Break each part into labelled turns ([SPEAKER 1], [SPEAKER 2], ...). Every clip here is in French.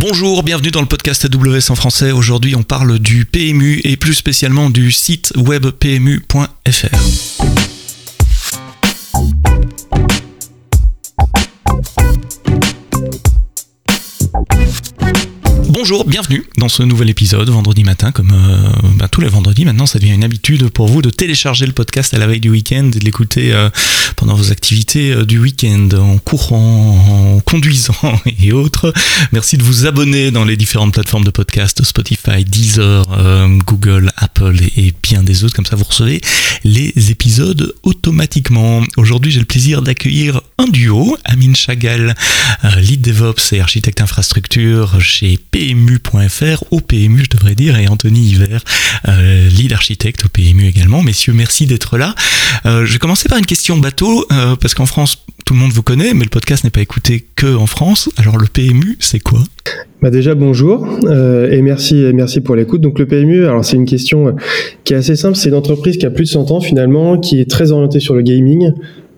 [SPEAKER 1] Bonjour, bienvenue dans le podcast AWS en français. Aujourd'hui, on parle du PMU et plus spécialement du site web pmu.fr. Bonjour, bienvenue dans ce nouvel épisode, vendredi matin, comme euh, bah, tous les vendredis. Maintenant, ça devient une habitude pour vous de télécharger le podcast à la veille du week-end et de l'écouter euh, pendant vos activités euh, du week-end, en courant, en conduisant et autres. Merci de vous abonner dans les différentes plateformes de podcast, Spotify, Deezer, Google, Apple et, bien des autres. Comme ça, vous recevez les épisodes automatiquement. Aujourd'hui, j'ai le plaisir d'accueillir un duo, Amine Chagall, lead DevOps et architecte infrastructure chez P PMU.fr, au PMU je devrais dire, et Anthony Hiver, euh, lead architecte au PMU également. Messieurs, merci d'être là. Euh, je vais commencer par une question bateau, euh, parce qu'en France, tout le monde vous connaît, mais le podcast n'est pas écouté que en France. Alors le PMU, c'est quoi?
[SPEAKER 2] Bah déjà bonjour et merci merci pour l'écoute. Donc le PMU, alors c'est une question qui est assez simple. C'est une entreprise qui a plus de 100 ans finalement, qui est très orientée sur le gaming,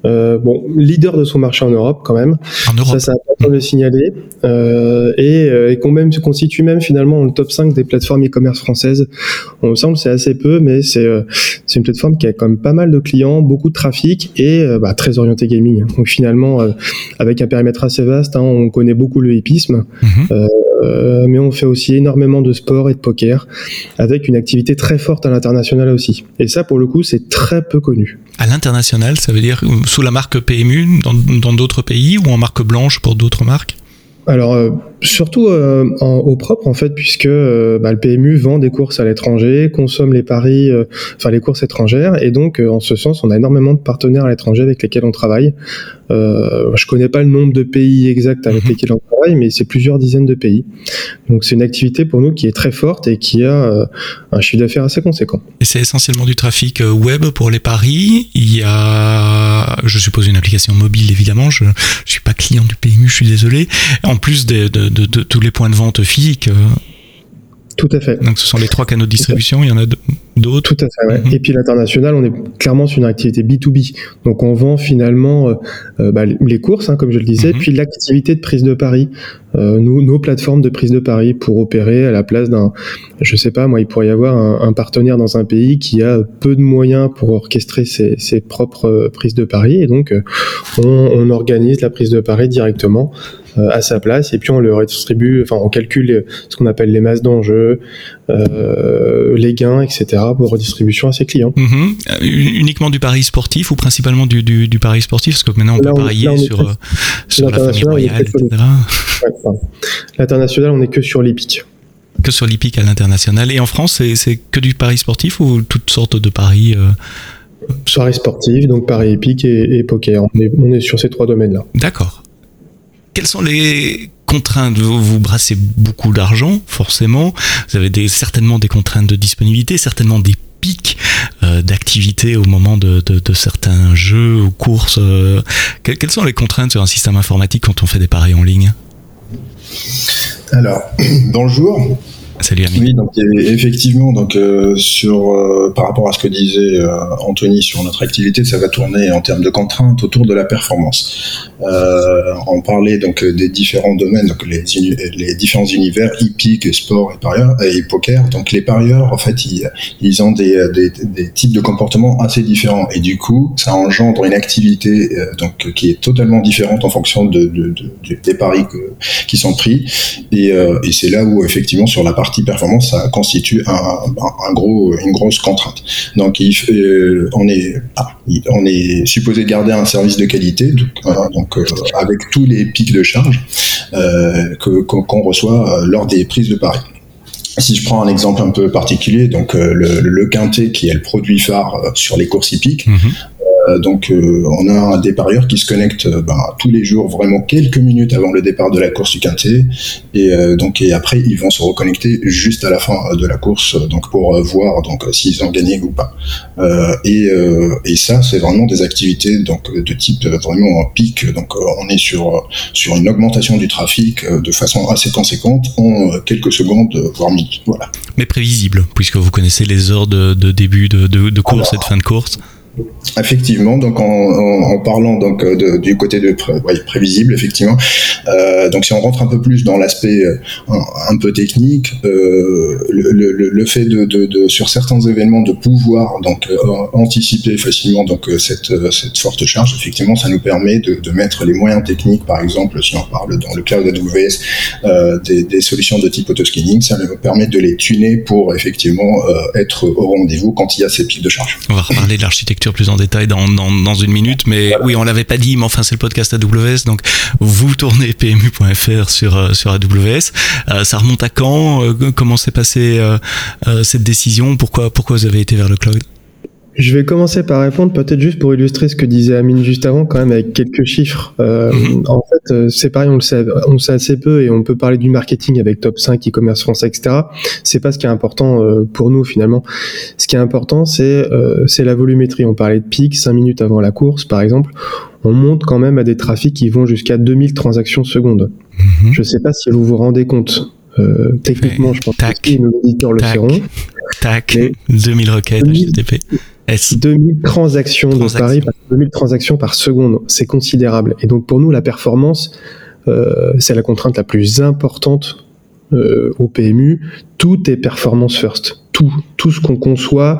[SPEAKER 2] euh, bon, leader de son marché en Europe quand même.
[SPEAKER 1] En Europe.
[SPEAKER 2] Ça, c'est important de le signaler. Euh, et, euh, et qu'on même se constitue même finalement le top 5 des plateformes e-commerce françaises. On me semble c'est assez peu, mais c'est euh, c'est une plateforme qui a quand même pas mal de clients, beaucoup de trafic et euh, bah, très orienté gaming. Donc finalement, avec un périmètre assez vaste, hein, on connaît beaucoup le hipisme. Mhm. mais on fait aussi énormément de sport et de poker, avec une activité très forte à l'international aussi. Et ça, pour le coup, c'est très peu connu.
[SPEAKER 1] À l'international, ça veut dire sous la marque PMU dans d'autres pays ou en marque blanche pour d'autres marques?
[SPEAKER 2] Alors, euh, surtout euh, au propre, en fait, puisque euh, bah, le PMU vend des courses à l'étranger, consomme les paris, enfin les courses étrangères, et donc, en ce sens, on a énormément de partenaires à l'étranger avec lesquels on travaille. je connais pas le nombre de pays exacts avec mhm. lesquels on travaille, mais c'est plusieurs dizaines de pays. Donc, c'est une activité pour nous qui est très forte et qui a un chiffre d'affaires assez conséquent.
[SPEAKER 1] Et c'est essentiellement du trafic web pour les paris. Il y a, je suppose, une application mobile, évidemment. Je, je suis pas client du PMU, je suis désolé en plus de, tous les points de vente physiques. Euh.
[SPEAKER 2] Tout à fait.
[SPEAKER 1] Donc ce sont les trois canaux de distribution, il y en a d'autres
[SPEAKER 2] Tout à fait, ouais. Mhm. Et puis l'international, on est clairement sur une activité B2B. Donc on vend finalement euh, euh, bah, les courses, hein, comme je le disais, mhm. puis l'activité de prise de pari. nous, nos plateformes de prise de pari pour opérer à la place d'un, je sais pas, moi, il pourrait y avoir un, partenaire dans un pays qui a peu de moyens pour orchestrer ses, propres prises de pari. Et donc on, on organise la prise de pari directement à sa place et puis on le redistribue, enfin on calcule ce qu'on appelle les masses d'enjeux, euh, les gains, etc. pour redistribution à ses clients.
[SPEAKER 1] Mhm. Euh, uniquement du pari sportif ou principalement du, du, pari sportif? Parce que maintenant on peut parier sur, sur la famille royale, etc.
[SPEAKER 2] L'international, on est que sur l'hippique
[SPEAKER 1] que sur l'hippique à l'international. Et en France, c'est que du pari sportif ou toutes sortes de paris
[SPEAKER 2] Soirée sportive, donc pari hippique et, poker. On est, on est sur ces trois domaines-là.
[SPEAKER 1] D'accord quelles sont les contraintes? Vous, brassez beaucoup d'argent, forcément. Vous avez certainement des contraintes de disponibilité, certainement des pics euh, d'activité au moment de, certains jeux ou courses. Euh. quelles sont les contraintes sur un système informatique quand on fait des paris en ligne?
[SPEAKER 3] Alors, bonjour. Oui, effectivement, donc euh, sur euh, par rapport à ce que disait euh, Anthony sur notre activité, ça va tourner en termes de contraintes autour de la performance. on parlait donc des différents domaines, donc les, les différents univers hippique, sport et parieurs et poker. Donc les parieurs, en fait, ils, ils ont des, des, types de comportements assez différents et du coup, ça engendre une activité donc qui est totalement différente en fonction de, de, de des paris qui sont pris et, et c'est là où effectivement sur la partie performance, ça constitue un, gros, une grosse contrainte. Donc, il, euh, on, est, ah, on est supposé garder un service de qualité, donc, euh, avec tous les pics de charge euh, qu'on reçoit lors des prises de paris. Si je prends un exemple un peu particulier, donc le, le, quintet qui est le produit phare sur les courses hippiques, mhm. Euh, donc euh, on a des parieurs qui se connectent euh, ben, tous les jours, vraiment quelques minutes avant le départ de la course du quintet, et donc et après ils vont se reconnecter juste à la fin de la course, donc pour voir donc s'ils ont gagné ou pas. et, et ça c'est vraiment des activités donc de type vraiment pic, donc on est sur sur une augmentation du trafic de façon assez conséquente en quelques secondes voire minutes. Voilà.
[SPEAKER 1] Mais prévisible puisque vous connaissez les heures de, début de, de, course et de fin de course.
[SPEAKER 3] Effectivement, donc en, parlant donc euh, du côté de prévisible, effectivement. Euh, donc si on rentre un peu plus dans l'aspect euh, un, peu technique, le, fait de, sur certains événements de pouvoir donc anticiper facilement donc cette, cette forte charge, effectivement, ça nous permet de, mettre les moyens techniques, par exemple, si on parle dans le cloud AWS, des, des, solutions de type autoscaling, ça nous permet de les tuner pour effectivement être au rendez-vous quand il y a ces pics de charge.
[SPEAKER 1] On va reparler de l'architecture plus en détail dans, dans, une minute, mais oui, on l'avait pas dit, mais enfin c'est le podcast AWS, donc vous tournez PMU.fr sur euh, sur AWS. Euh, ça remonte à quand? Euh, Comment s'est passée cette décision? Pourquoi pourquoi vous avez été vers le cloud?
[SPEAKER 2] Je vais commencer par répondre peut-être juste pour illustrer ce que disait Amine juste avant, quand même avec quelques chiffres. Euh, mhm. En fait, euh, c'est pareil, on le sait, on le sait assez peu et on peut parler du marketing avec Top 5, e-commerce français, etc. C'est pas ce qui est important euh, pour nous finalement. Ce qui est important, c'est c'est la volumétrie. On parlait de pic, 5 minutes avant la course, par exemple. On monte quand même à des trafics qui vont jusqu'à 2000 transactions seconde. Mhm. Je sais pas si vous vous rendez compte. techniquement, je pense que nos auditeurs le sauront.
[SPEAKER 1] Tac, 2000 requêtes HTTP.
[SPEAKER 2] 2000 transactions, de Paris, 2000 transactions par seconde, c'est considérable. Et donc pour nous, la performance, euh, c'est la contrainte la plus importante euh, au PMU. Tout est performance first. Tout, tout ce qu'on conçoit,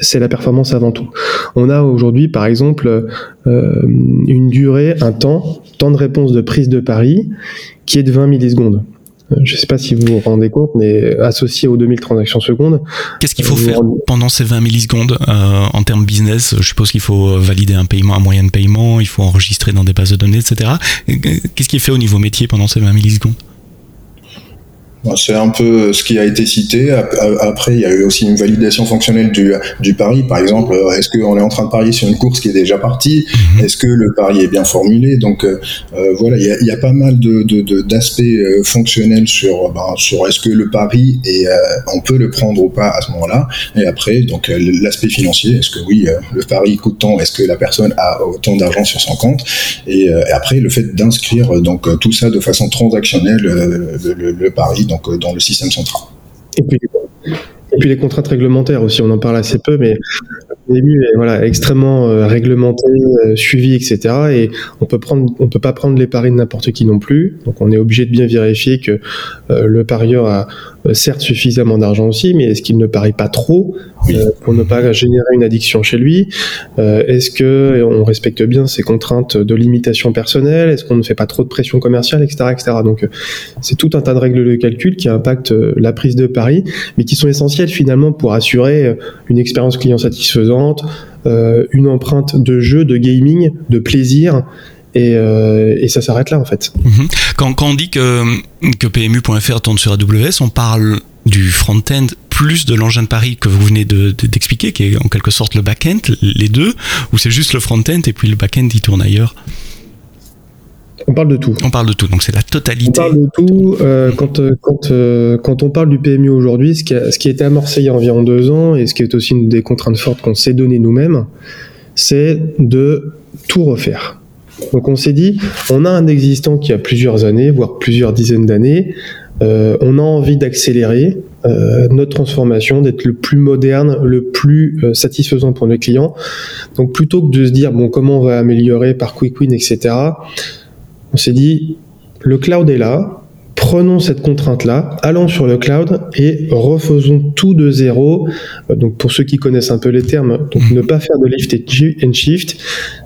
[SPEAKER 2] c'est la performance avant tout. On a aujourd'hui, par exemple, euh, une durée, un temps, temps de réponse de prise de Paris, qui est de 20 millisecondes. Je ne sais pas si vous vous rendez compte, mais associé aux 2000 transactions secondes.
[SPEAKER 1] Qu'est-ce qu'il faut faire pendant ces 20 millisecondes euh, en termes business? Je suppose qu'il faut valider un paiement, un moyen de paiement, il faut enregistrer dans des bases de données, etc. Qu'est-ce qui est fait au niveau métier pendant ces 20 millisecondes?
[SPEAKER 3] C'est un peu ce qui a été cité. Après, il y a eu aussi une validation fonctionnelle du, du pari. Par exemple, est-ce qu'on est en train de parier sur une course qui est déjà partie mhm. Est-ce que le pari est bien formulé Donc euh, euh, voilà, il y, a, il y, a, pas mal de, de, d'aspects euh, fonctionnels sur, ben, sur est-ce que le pari est, on peut le prendre ou pas à ce moment-là. Et après, donc l'aspect financier, est-ce que oui, le pari coûte tant Est-ce que la personne a autant d'argent sur son compte et, et, après, le fait d'inscrire donc tout ça de façon transactionnelle, le, le pari donc euh, dans le système central.
[SPEAKER 2] Et puis, les contraintes réglementaires aussi, on en parle assez peu, mais début est voilà, extrêmement euh, réglementé, euh, suivi, etc. Et on peut prendre, on peut pas prendre les paris de n'importe qui non plus. Donc on est obligé de bien vérifier que le parieur a certes suffisamment d'argent aussi, mais est-ce qu'il ne parie pas trop pour ne pas générer une addiction chez lui? Est-ce que on respecte bien ses contraintes de limitation personnelle? Est-ce qu'on ne fait pas trop de pression commerciale, etc., etc. Donc c'est tout un tas de règles de calcul qui impactent la prise de pari, mais qui sont essentielles finalement pour assurer une expérience client satisfaisante euh, une empreinte de jeu, de gaming, de plaisir. Et, euh, ça s'arrête là en fait.
[SPEAKER 1] Mhm. Quand, on dit que, que PMU.fr tourne sur AWS, on parle du front-end plus de l'engin de Paris que vous venez d'expliquer, qui est en quelque sorte le back-end, les deux, ou c'est juste le front-end et puis le back-end il tourne ailleurs?
[SPEAKER 2] On parle de tout.
[SPEAKER 1] On parle de tout, donc c'est la totalité.
[SPEAKER 2] On parle de tout. Euh, quand, euh, quand, euh, quand on parle du PMU aujourd'hui, ce, qui a, ce qui a été amorcé il y a environ deux ans, et ce qui est aussi une des contraintes fortes qu'on s'est donné nous-mêmes, c'est de tout refaire. Donc on s'est dit, on a un existant qui a plusieurs années, voire plusieurs dizaines d'années, on a envie d'accélérer notre transformation, d'être le plus moderne, le plus satisfaisant pour nos clients. Donc plutôt que de se dire, bon, comment on va améliorer par quick win, etc., on s'est dit, le cloud est là, prenons cette contrainte-là, allons sur le cloud et refaisons tout de zéro. Euh, donc pour ceux qui connaissent un peu les termes, donc ne pas faire de lift and shift,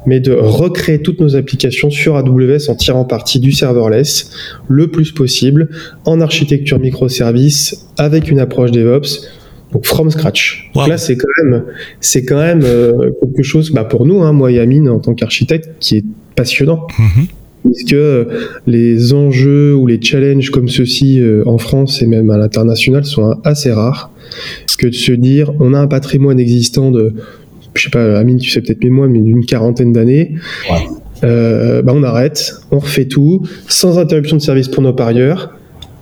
[SPEAKER 2] mais de recréer toutes nos applications sur AWS en tirant parti du serverless le plus possible en architecture microservice avec une approche DevOps. Donc from scratch. là c'est quand même c'est quand même euh, quelque chose bah, pour nous, hein, moi et Amine en tant qu'architecte, qui est passionnant. Mm-hmm puisque les enjeux ou les challenges comme ceux-ci euh, en France et même à l'international sont assez rares, que de se dire on a un patrimoine existant de, je sais pas, Amine, tu sais peut-être mieux moi, mais d'une quarantaine d'années. Euh, bah on arrête, on refait tout, sans interruption de service pour nos parieurs,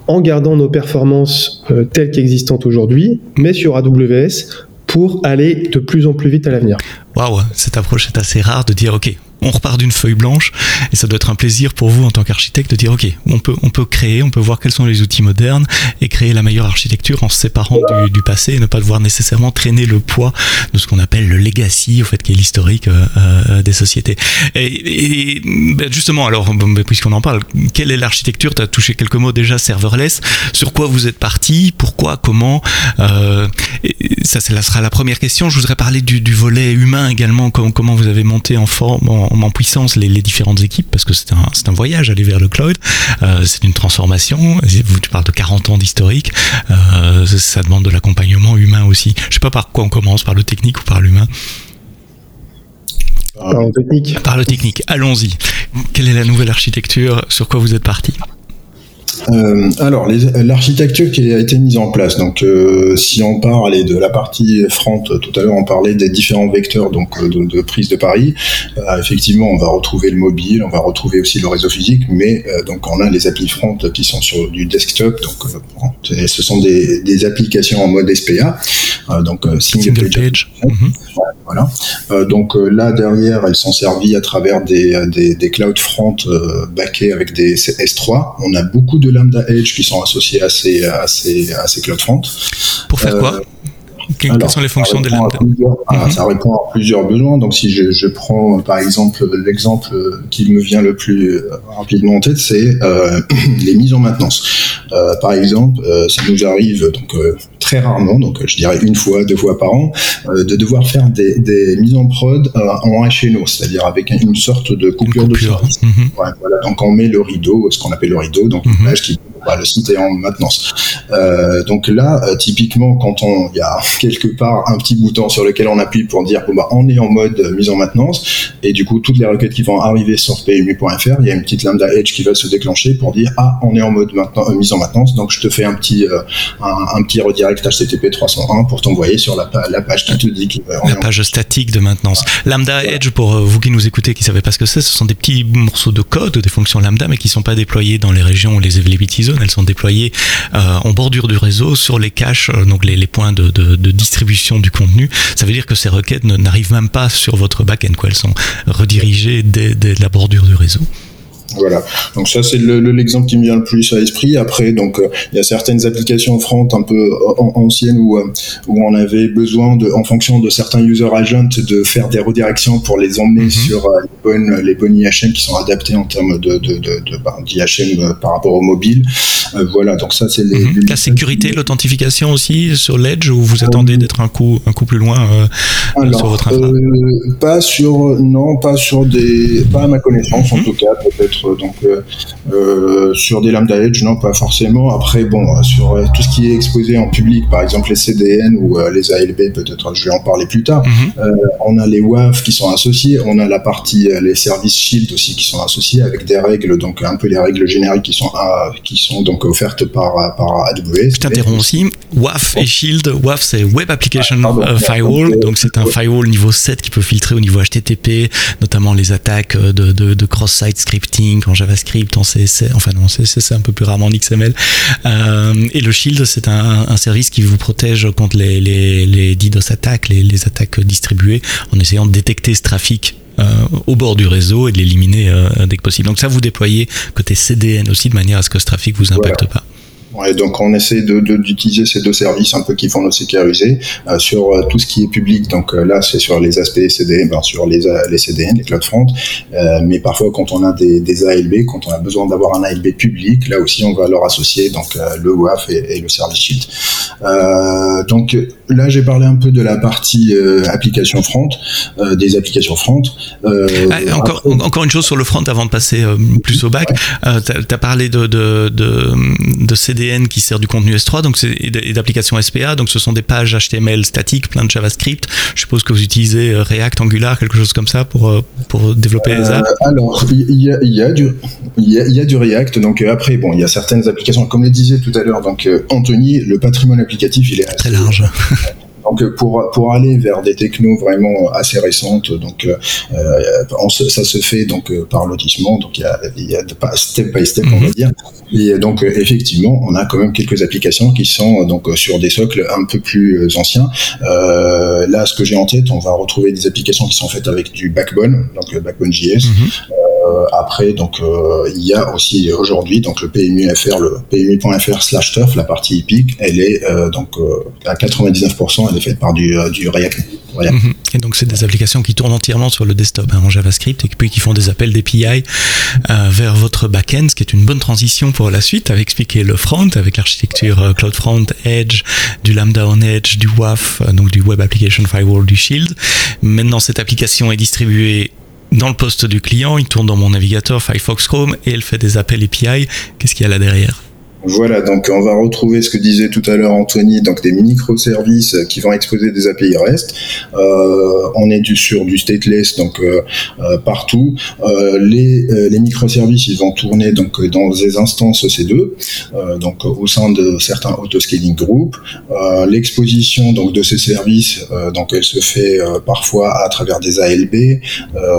[SPEAKER 2] en gardant nos performances euh, telles qu'existantes aujourd'hui, mais sur AWS pour aller de plus en plus vite à l'avenir.
[SPEAKER 1] Waouh, cette approche est assez rare de dire ok, on repart d'une feuille blanche et ça doit être un plaisir pour vous en tant qu'architecte de dire ok, on peut, on peut créer, on peut voir quels sont les outils modernes et créer la meilleure architecture en se séparant du, passé et ne pas devoir nécessairement traîner le poids de ce qu'on appelle le legacy, au fait qui est l'historique euh, euh, des sociétés. Et, ben, justement, alors ben, puisqu'on en parle, quelle est l'architecture? Tu as touché quelques mots déjà serverless. Sur quoi vous êtes parti? Pourquoi? Comment? Euh, Ça, ça sera la première question. Je voudrais parler du, volet humain également. Comment, comment vous avez monté en forme, en, puissance les, différentes équipes parce que c'est un, un voyage aller vers le cloud. c'est une transformation. Tu parles de 40 ans d'historique. ça demande de l'accompagnement humain aussi. Je sais pas par quoi on commence, par le technique ou par l'humain.
[SPEAKER 2] Par le technique.
[SPEAKER 1] Par le technique. Allons-y. Quelle est la nouvelle architecture? Sur quoi vous êtes parti?
[SPEAKER 3] Euh, alors, l'architecture qui a été mise en place. Donc, euh, si on parle de la partie front, tout à l'heure on parlait des différents vecteurs donc euh, de, prise de pari. effectivement, on va retrouver le mobile, on va retrouver aussi le réseau physique, mais donc on a les applis front qui sont sur du desktop. Donc, ce sont des, applications en mode SPA, donc single, page. Mhm. Voilà. donc là derrière, elles sont servies à travers des, des, cloud front backés avec des S3. On a beaucoup de Lambda Edge qui sont associés à ces, à ces, à ces cloud front.
[SPEAKER 1] Pour faire quoi? Euh, quelles sont les fonctions des lambda
[SPEAKER 3] mhm. Ça répond à plusieurs besoins. Donc, si je, je prends par exemple l'exemple qui me vient le plus euh, rapidement en tête, c'est euh, les mises en maintenance. Euh, par exemple, euh, ça nous arrive donc très rarement, donc je dirais une fois, deux fois par an, de devoir faire des, des mises en prod en HNO, c'est-à-dire avec une sorte de coupure, de service. Mhm. voilà, donc on met le rideau, ce qu'on appelle le rideau, donc une image qui bah, le site est en maintenance. Euh, donc là, euh, typiquement, quand on, il y a quelque part un petit bouton sur lequel on appuie pour dire bon bah on est en mode mise en maintenance, et du coup toutes les requêtes qui vont arriver sur PMU.fr, il y a une petite lambda edge qui va se déclencher pour dire ah on est en mode euh, mise en maintenance, donc je te fais un petit un, petit redirect HTTP 301 pour t'envoyer sur la, la, page qui te dit
[SPEAKER 1] la page statique de maintenance. Lambda edge pour vous qui nous écoutez qui savez pas ce que c'est, ce sont des petits morceaux de code, des fonctions lambda mais qui sont pas déployés dans les régions où les elles sont déployées euh, en bordure du réseau sur les caches, euh, donc les, points de, distribution du contenu. Ça veut dire que ces requêtes n'arrivent même pas sur votre backend, quoi. Elles sont redirigées dès la bordure du réseau.
[SPEAKER 3] Voilà. Donc ça c'est l'exemple qui me vient le plus à l'esprit. Après donc euh, il y a certaines applications front un peu euh, anciennes où euh, où on avait besoin de en fonction de certains user agents de faire des redirections pour les emmener mhm. sur les bonnes les bonnes IHM qui sont adaptés en termes de de, de, bah, d'IHM par rapport au mobile. voilà. Donc ça c'est les,
[SPEAKER 1] mhm. la sécurité, l'authentification aussi sur l'edge où vous attendez d'être un coup un coup plus loin sur votre infra.
[SPEAKER 3] pas sur non pas sur des pas à ma connaissance en mhm. tout cas peut-être donc euh, euh, sur des lambda edge, non, pas forcément. Après, bon, sur euh, tout ce qui est exposé en public, par exemple les CDN ou les ALB, peut-être je vais en parler plus tard. Mhm. on a les WAF qui sont associés, on a la partie les services Shield aussi qui sont associés avec des règles, donc un peu les règles génériques qui sont qui sont donc offertes par par AWS.
[SPEAKER 1] Je t'interromps aussi. WAF et Shield, WAF c'est Web Application Firewall, donc c'est un firewall niveau 7 qui peut filtrer au niveau HTTP, notamment les attaques de, de, de cross-site scripting en JavaScript, en CSS, enfin non, CSS c'est un peu plus rarement en XML. Euh, et le Shield, c'est un, service qui vous protège contre les, les, DDoS attaques, les, attaques distribuées, en essayant de détecter ce trafic euh, au bord du réseau et de l'éliminer euh, dès que possible. Donc ça, vous déployez côté CDN aussi de manière à ce que ce trafic vous impacte pas.
[SPEAKER 3] Ouais, donc on essaie d'utiliser de, ces deux services un peu qui font nos sécuriser euh, sur euh, tout ce qui est public. Donc euh, là, c'est sur les aspects CDN, ben, sur les, les CDN, les cloud front. mais parfois, quand on a des, des ALB, quand on a besoin d'avoir un ALB public, là aussi, on va leur associer donc le WAF et, et, le service sheet. donc là, j'ai parlé un peu de la partie application front, des applications front.
[SPEAKER 1] Ah, encore, encore une chose sur le front avant de passer plus au bac. tu as, parlé de, de, de, de CDN qui sert du contenu S3 donc et d'applications SPA. Donc ce sont des pages HTML statiques, plein de JavaScript. Je suppose que vous utilisez euh, React, Angular, quelque chose comme ça pour, euh, pour développer les apps.
[SPEAKER 3] Euh, alors, il y a, y, a y a du React. Donc après, bon, il y a certaines applications, comme le disait tout à l'heure donc Anthony, le patrimoine applicatif, il est
[SPEAKER 1] très large.
[SPEAKER 3] Donc pour pour aller vers des technos vraiment assez récentes, donc ça se fait donc par lotissement, donc il y a, il y a step by step on va mhm. dire. Et donc effectivement, on a quand même quelques applications qui sont donc sur des socles un peu plus anciens. là, ce que j'ai en tête, on va retrouver des applications qui sont faites avec du Backbone, donc Backbone JS. Euh, après, donc euh, il y a aussi aujourd'hui donc le PMU.fr, le slash turf, la partie hippique, elle est euh, donc à 99%, elle est faite par du, du React.
[SPEAKER 1] Mhm. Et donc c'est des applications qui tournent entièrement sur le desktop hein, en JavaScript et puis qui font des appels d'API euh, vers votre backend, ce qui est une bonne transition pour la suite avec expliquer le front avec l'architecture CloudFront, Edge, du Lambda on Edge, du WAF, donc du Web Application Firewall, du Shield. Maintenant cette application est distribuée dans le poste du client, il tourne dans mon navigateur Firefox Chrome et elle fait des appels API. Qu'est-ce qu'il y a là derrière?
[SPEAKER 3] Voilà, donc on va retrouver ce que disait tout à l'heure Anthony, donc des microservices qui vont exposer des API REST. Euh, on est du, sur du stateless, donc euh, euh, partout. les, les microservices, ils vont tourner donc dans des instances C2, donc au sein de certains autoscaling groups. L'exposition donc de ces services, donc elle se fait parfois à travers des ALB,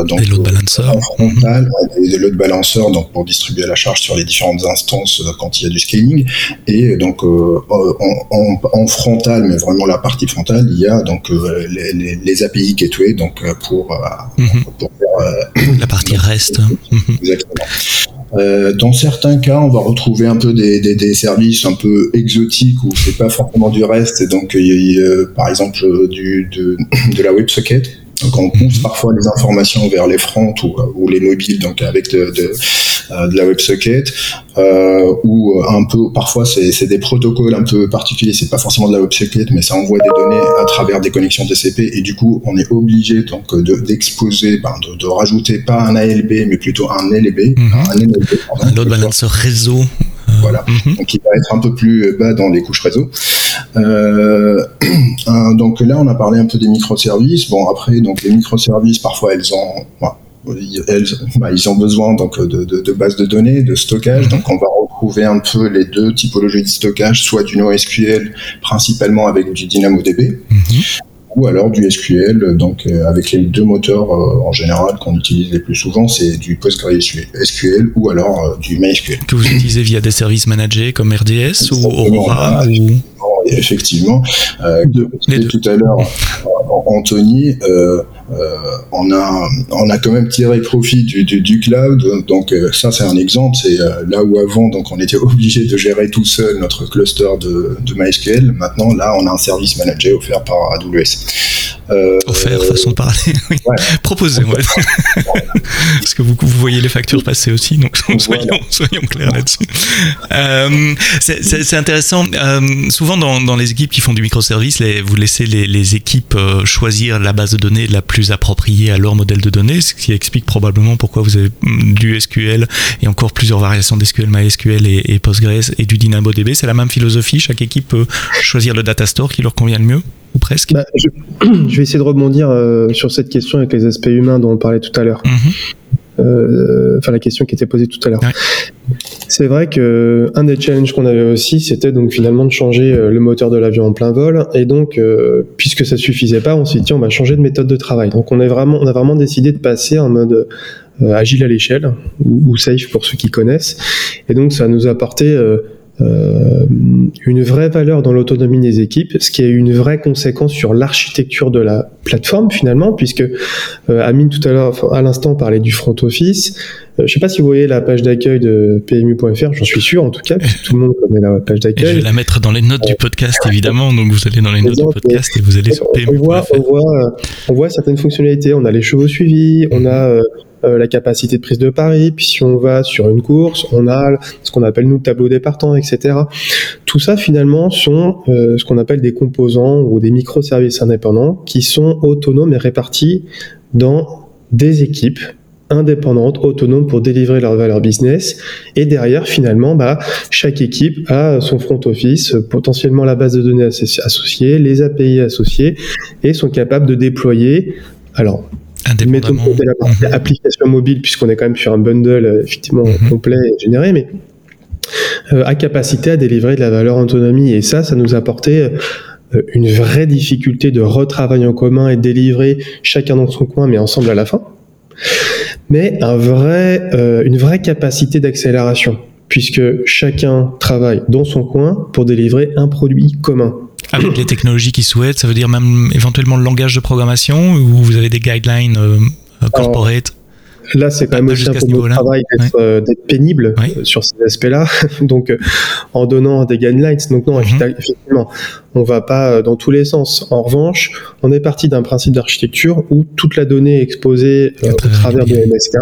[SPEAKER 1] donc des load balancers,
[SPEAKER 3] frontal, des load balancers, donc pour distribuer la charge sur les différentes instances quand il y a du et donc euh, en, frontal, mais vraiment la partie frontale, il y a donc euh, les, API gateway donc euh, pour,
[SPEAKER 1] mhm. faire, la partie reste.
[SPEAKER 3] Exactement. dans certains cas, on va retrouver un peu des, services un peu exotiques où c'est pas forcément du reste, et donc par exemple du, de, de la WebSocket donc on pousse mhm. parfois les informations vers les fronts ou, les mobiles, donc avec de, de, euh, de la WebSocket, euh, ou un peu, parfois c'est des protocoles un peu particuliers, c'est pas forcément de la WebSocket, mais ça envoie des données à travers des connexions TCP, et du coup on est obligé donc d'exposer, ben, de, de, rajouter pas un ALB, mais plutôt un LB,
[SPEAKER 1] mhm. un, LB, un load balancer réseau
[SPEAKER 3] voilà. Mhm. Donc il va être un peu plus bas dans les couches réseau. Euh, donc là, on a parlé un peu des microservices. Bon, après, donc les microservices, parfois, elles ont, bah, ils ont besoin donc de, bases de données, de stockage. Donc on va retrouver un peu les deux typologies de stockage, soit du NoSQL principalement avec du DynamoDB, mhm ou alors du SQL, donc euh, avec les deux moteurs euh, en général qu'on utilise les plus souvent, c'est du PostgreSQL ou alors euh, du MySQL.
[SPEAKER 1] Que vous utilisez via des services managés comme RDS ou Aurora
[SPEAKER 3] Effectivement, de, tout à l'heure, Anthony, euh, on a on a quand même tiré profit du, cloud. Donc euh, ça c'est un exemple. C'est euh, là où avant donc on était obligé de gérer tout seul notre cluster de, de MySQL. Maintenant là on a un service managé offert par AWS.
[SPEAKER 1] Offert façon de parler. Oui. Proposé. Ouais. Parce que vous, vous voyez les factures passer aussi. Donc soyons, soyons clairs là-dessus. c'est intéressant. souvent dans, dans, les équipes qui font du microservice, les, vous laissez les, les équipes choisir la base de données la plus approprié à leur modèle de données, ce qui explique probablement pourquoi vous avez du SQL et encore plusieurs variations d'SQL, MySQL et, et Postgres et du DynamoDB. C'est la même philosophie, chaque équipe peut choisir le data store qui leur convient le mieux ou presque
[SPEAKER 2] bah, je, vais essayer de rebondir euh, sur cette question avec les aspects humains dont on parlait tout à l'heure. Mhm. Euh, enfin la question qui était posée tout à l'heure. C'est vrai que un des challenges qu'on avait aussi, c'était donc finalement de changer euh, le moteur de l'avion en plein vol. Et donc, euh, puisque ça suffisait pas, on s'est dit on va changer de méthode de travail. Donc, on est vraiment, on a vraiment décidé de passer en mode agile à l'échelle ou, safe pour ceux qui connaissent. Et donc, ça nous a apporté euh, une vraie valeur dans l'autonomie des équipes, ce qui a eu une vraie conséquence sur l'architecture de la plateforme finalement, puisque euh, Amine tout à l'heure, à l'instant, parlait du front office. Euh, je sais pas si vous voyez la page d'accueil de PMU.fr, j'en suis sûr en tout cas, puisque tout le monde connaît la page d'accueil.
[SPEAKER 1] Je vais la mettre dans les notes du podcast évidemment, donc vous allez dans les notes du podcast et vous allez sur PMU.fr.
[SPEAKER 2] On voit, on, voit, on voit certaines fonctionnalités, on a les chevaux suivis, on a euh, la capacité de prise de pari, puis si on va sur une course, on a ce qu'on appelle nous tableau départant, etc. Tout ça finalement sont euh, ce qu'on appelle des composants ou des microservices indépendants qui sont autonomes et répartis dans des équipes indépendantes, autonomes pour délivrer leur valeur business. Et derrière, finalement, bah, chaque équipe a son front office, potentiellement la base de données associée, les API associés, et sont capables de déployer. Alors, Mettons de la partie mhm. application mobile, puisqu'on est quand même sur un bundle euh, effectivement mhm. complet et généré, mais euh, à capacité à délivrer de la valeur autonomie. Et ça, ça nous a apporté une vraie difficulté de retravail en commun et délivrer chacun dans son coin, mais ensemble à la fin. Mais un vrai, une vraie capacité d'accélération, puisque chacun travaille dans son coin pour délivrer un produit commun.
[SPEAKER 1] Avec les technologies qu'ils souhaitent, ça veut dire même éventuellement le langage de programmation, ou vous avez des guidelines corporate?
[SPEAKER 2] Là, c'est quand même aussi un peu travail euh, d'être pénible euh, sur ces aspects-là. Donc, euh, en donnant des guidelines. Donc, non, mhm. effectivement, on va pas dans tous les sens. En revanche, on est parti d'un principe d'architecture où toute la donnée est exposée au travers de MSK.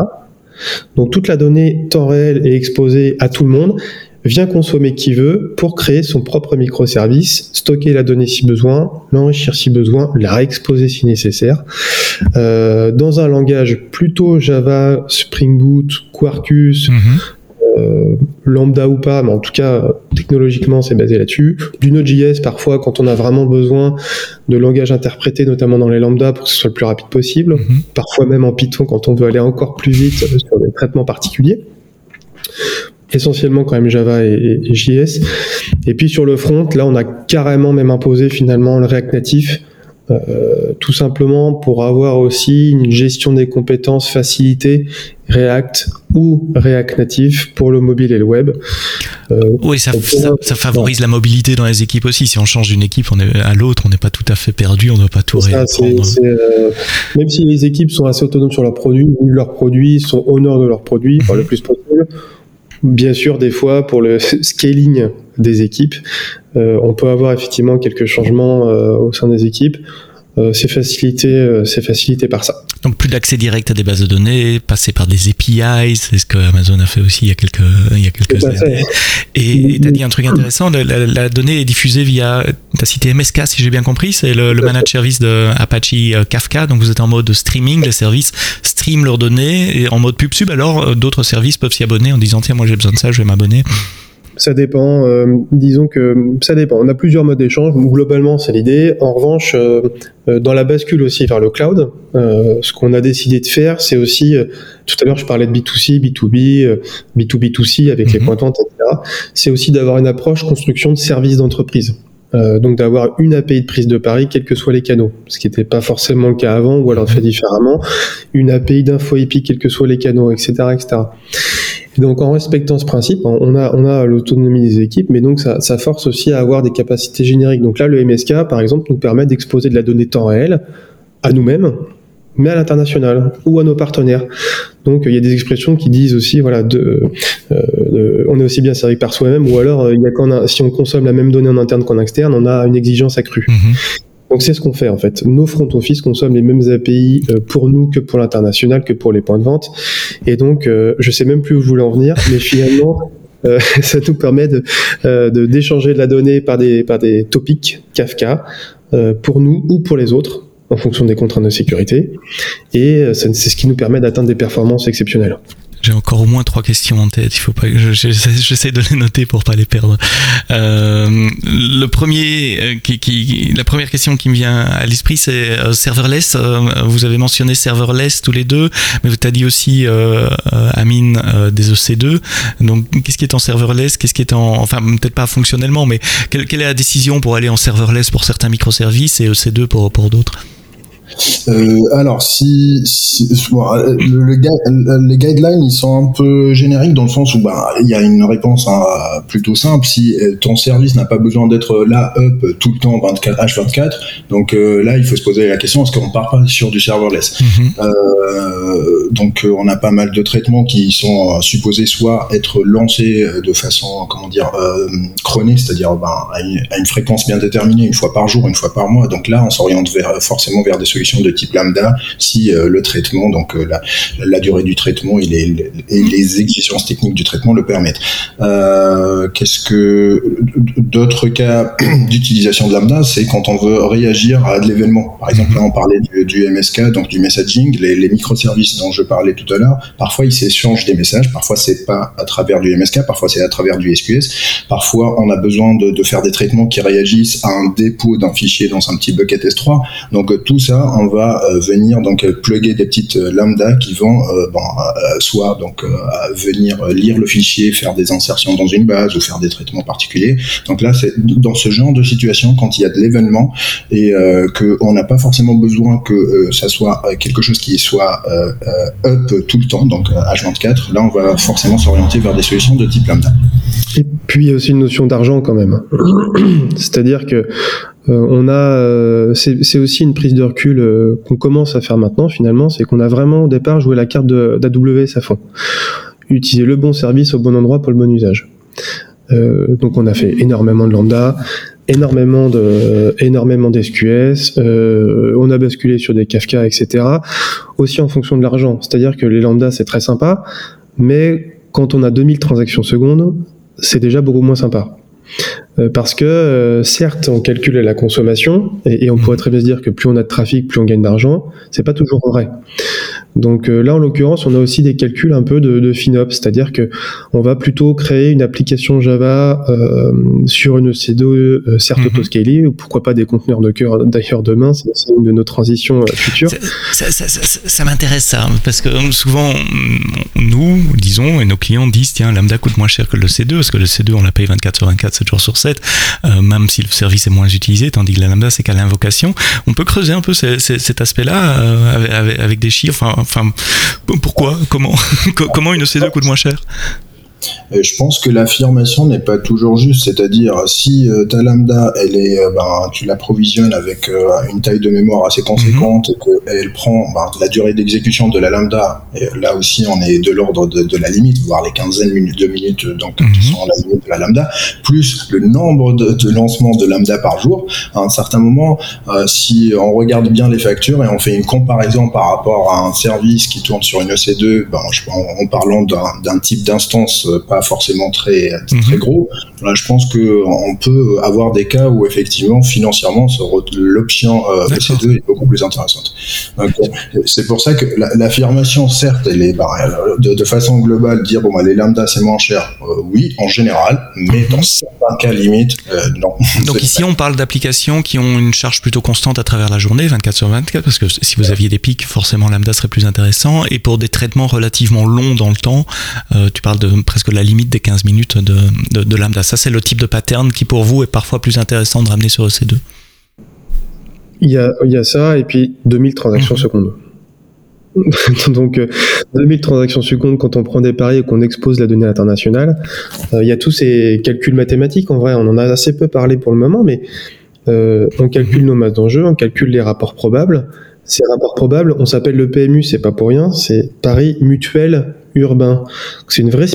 [SPEAKER 2] Donc, toute la donnée temps réel est exposée à tout le monde vient consommer qui veut pour créer son propre microservice, stocker la donnée si besoin, l'enrichir si besoin, la réexposer si nécessaire. Euh, dans un langage plutôt Java, Spring Boot, Quarkus, mhm. euh, lambda ou pas, mais en tout cas technologiquement c'est basé là-dessus. Du Node.js parfois quand on a vraiment besoin de langage interprété, notamment dans les lambda pour que ce soit le plus rapide possible. Mhm. Parfois même en Python quand on veut aller encore plus vite sur des traitements particuliers essentiellement quand même Java et, JS. Et puis sur le front, là, on a carrément même imposé finalement le React Native, euh, tout simplement pour avoir aussi une gestion des compétences facilitée React ou React Native pour le mobile et le web.
[SPEAKER 1] Euh, oui, ça, ça, favorise la mobilité dans les équipes aussi. Si on change d'une équipe on est à l'autre, on n'est pas tout à fait perdu, on ne doit pas tout réapprendre.
[SPEAKER 2] Euh, même si les équipes sont assez autonomes sur leurs produits, leurs produits sont honneurs de leurs produits, le plus possible, Bien sûr, des fois, pour le scaling des équipes, euh, on peut avoir effectivement quelques changements euh, au sein des équipes. Euh, c'est facilité, c'est facilité par ça.
[SPEAKER 1] Donc plus d'accès direct à des bases de données, passer par des APIs, c'est ce que Amazon a fait aussi il y a quelques, il y a quelques années. Et tu as dit un truc intéressant, la, donnée est diffusée via, tu as cité MSK si j'ai bien compris, c'est le, le managed service de Apache euh, Kafka, donc vous êtes en mode streaming, les services streament leurs données, et en mode pub sub, alors euh, d'autres services peuvent s'y abonner en disant tiens moi j'ai besoin de ça, je vais m'abonner.
[SPEAKER 2] Ça dépend. Euh, disons que ça dépend. On a plusieurs modes d'échange. Globalement, c'est l'idée. En revanche, euh, euh, dans la bascule aussi vers le cloud, ce qu'on a décidé de faire, c'est aussi. tout à l'heure, je parlais de B2C, B2B, B2B2C avec les mhm. vente, etc. C'est aussi d'avoir une approche construction de services d'entreprise. donc d'avoir une API de prise de pari, quels que soient les canaux, ce qui n'était pas forcément le cas avant, ou alors fait différemment, une API d'info IP, quels que soient les canaux, etc., etc donc en respectant ce principe, on a, on a l'autonomie des équipes, mais donc ça, force aussi à avoir des capacités génériques. Donc là, le MSK, par exemple, nous permet d'exposer de la donnée temps réel à nous-mêmes, mais à l'international ou à nos partenaires. Donc il y a des expressions qui disent aussi, voilà, euh, on est aussi bien servi par soi-même, ou alors quand si on consomme la même donnée en interne qu'en externe, on a une exigence accrue. Mm-hmm. Donc c'est ce qu'on fait en fait. Nos front office consomment les mêmes API euh, pour nous que pour l'international, que pour les points de vente. Et donc euh, je sais même plus où je voulais en venir, mais finalement euh, ça nous permet de d'échanger de, la donnée par des par des topics Kafka pour nous ou pour les autres en fonction des contraintes de sécurité. Et c'est ce qui nous permet d'atteindre des performances exceptionnelles.
[SPEAKER 1] J'ai encore au moins trois questions en tête. Il faut pas j'essaie de les noter pour pas les perdre. Euh, le premier, euh, qui, qui, la première question qui me vient à l'esprit, c'est euh, serverless. Euh, vous avez mentionné serverless tous les deux, mais vous t'as dit aussi euh, Amine des EC2. Donc, qu'est-ce qui est en serverless? Qu'est-ce qui est en, enfin, peut-être pas fonctionnellement, mais quelle, quelle, est la décision pour aller en serverless pour certains microservices et EC2 pour pour d'autres?
[SPEAKER 3] Euh, alors, si, si le, les guidelines, ils sont un peu génériques dans le sens où bah, il y a une réponse hein, plutôt simple. Si euh, ton service n'a pas besoin d'être là up tout le temps 24 h24, donc euh, là, il faut se poser la question est-ce qu'on part pas sur du serverless? Mhm. euh, Donc, on a pas mal de traitements qui sont supposés soit être lancés de façon comment dire chronée, c'est-à-dire ben, à, une, à, une, fréquence bien déterminée, une fois par jour, une fois par mois. Donc là, on s'oriente forcément vers des solutions de type lambda si euh, le traitement, donc euh, la, la, durée du traitement et les, et les exigences techniques du traitement le permettent. Euh, qu'est-ce que d'autres cas d'utilisation de lambda, c'est quand on veut réagir à de l'événement. Par exemple, là on parlait du, MSK, donc du messaging, les, les, microservices dont je parlais tout à l'heure. Parfois ils s'échangent des messages, parfois c'est pas à travers du MSK, parfois c'est à travers du SQS. Parfois on a besoin de, de faire des traitements qui réagissent à un dépôt d'un fichier dans un petit bucket S3. Donc tout ça, on va venir donc plugger des petites lambda qui vont bon, soit donc venir lire le fichier, faire des insertions dans une base ou faire des traitements particuliers. Donc là, c'est dans ce genre de situation quand il y a de l'événement et qu'on n'a pas forcément besoin que ça soit quelque chose qui soit up tout le temps, donc H24. Là, on va forcément s'orienter vers des solutions de type lambda.
[SPEAKER 2] Et puis il y a aussi une notion d'argent quand même. C'est-à-dire que euh, on a, euh, c'est aussi une prise de recul euh, qu'on commence à faire maintenant finalement, c'est qu'on a vraiment au départ joué la carte d'AWS à fond. Utiliser le bon service au bon endroit pour le bon usage. donc on a fait énormément de lambda, énormément de énormément d'SQS, on a basculé sur des Kafka, etc. Aussi en fonction de l'argent, c'est-à-dire que les lambda c'est très sympa, mais quand on a 2000 transactions secondes, c'est déjà beaucoup moins sympa. Euh, parce que euh, certes, on calcule la consommation et, on pourrait très bien se dire que plus on a de trafic, plus on gagne d'argent. C'est pas toujours vrai. Donc euh, là, en l'occurrence, on a aussi des calculs un peu de, de FinOps, c'est-à-dire que on va plutôt créer une application Java euh, sur une EC2, euh, certes mm ou pourquoi pas des conteneurs de cœur d'ailleurs demain, c'est une de nos transitions futures.
[SPEAKER 1] Ça, ça, ça, ça m'intéresse ça, parce que souvent, nous, disons, et nos clients disent, tiens, Lambda coûte moins cher que le C2, parce que le C2, on la paye 24 sur 24, 7 jours sur 7, même si le service est moins utilisé, tandis que la Lambda, c'est qu'à l'invocation. On peut creuser un peu cet aspect-là avec, avec, des chiffres, enfin, Enfin, pourquoi? Comment? Comment une EC2 coûte moins cher?
[SPEAKER 3] Je pense que l'affirmation n'est pas toujours juste, c'est-à-dire si euh, ta lambda, elle est, euh, ben, tu l'approvisionnes avec euh, une taille de mémoire assez conséquente mhm. et qu'elle prend ben, la durée d'exécution de la lambda, et là aussi on est de l'ordre de, la limite, voire les quinzaines de minutes donc, qui mhm. sont la limite de la lambda, plus le nombre de, de lancements de lambda par jour, à un certain moment, si on regarde bien les factures et on fait une comparaison par rapport à un service qui tourne sur une EC2, ben, en, en parlant d'un type d'instance pas forcément très, très mhm. gros. Là, je pense qu'on peut avoir des cas où effectivement financièrement l'option euh, EC2 est beaucoup plus intéressante. C'est pour ça que l'affirmation, certes, elle est bah, de, façon globale dire bon bah, les lambda c'est moins cher. Euh, oui, en général, mais dans certains cas limites, euh, non.
[SPEAKER 1] Donc ici on parle d'applications qui ont une charge plutôt constante à travers la journée, 24 sur 24, parce que si vous aviez des pics, forcément lambda serait plus intéressant. Et pour des traitements relativement longs dans le temps, tu parles de presque la limite des 15 minutes de, de, lambda. Ça, c'est le type de pattern qui, pour vous, est parfois plus intéressant de ramener sur EC2.
[SPEAKER 2] Il y a, il y a ça, et puis 2000 transactions mhm. secondes. Donc, 2000 euh, transactions secondes quand on prend des paris et qu'on expose la donnée internationale. Euh, il y a tous ces calculs mathématiques, en vrai, on en a assez peu parlé pour le moment, mais euh, on calcule nos masses d'enjeux, on calcule les rapports probables. Ces rapports probables, on s'appelle le PMU, c'est pas pour rien, c'est Paris mutuel urbain. C'est une vraie,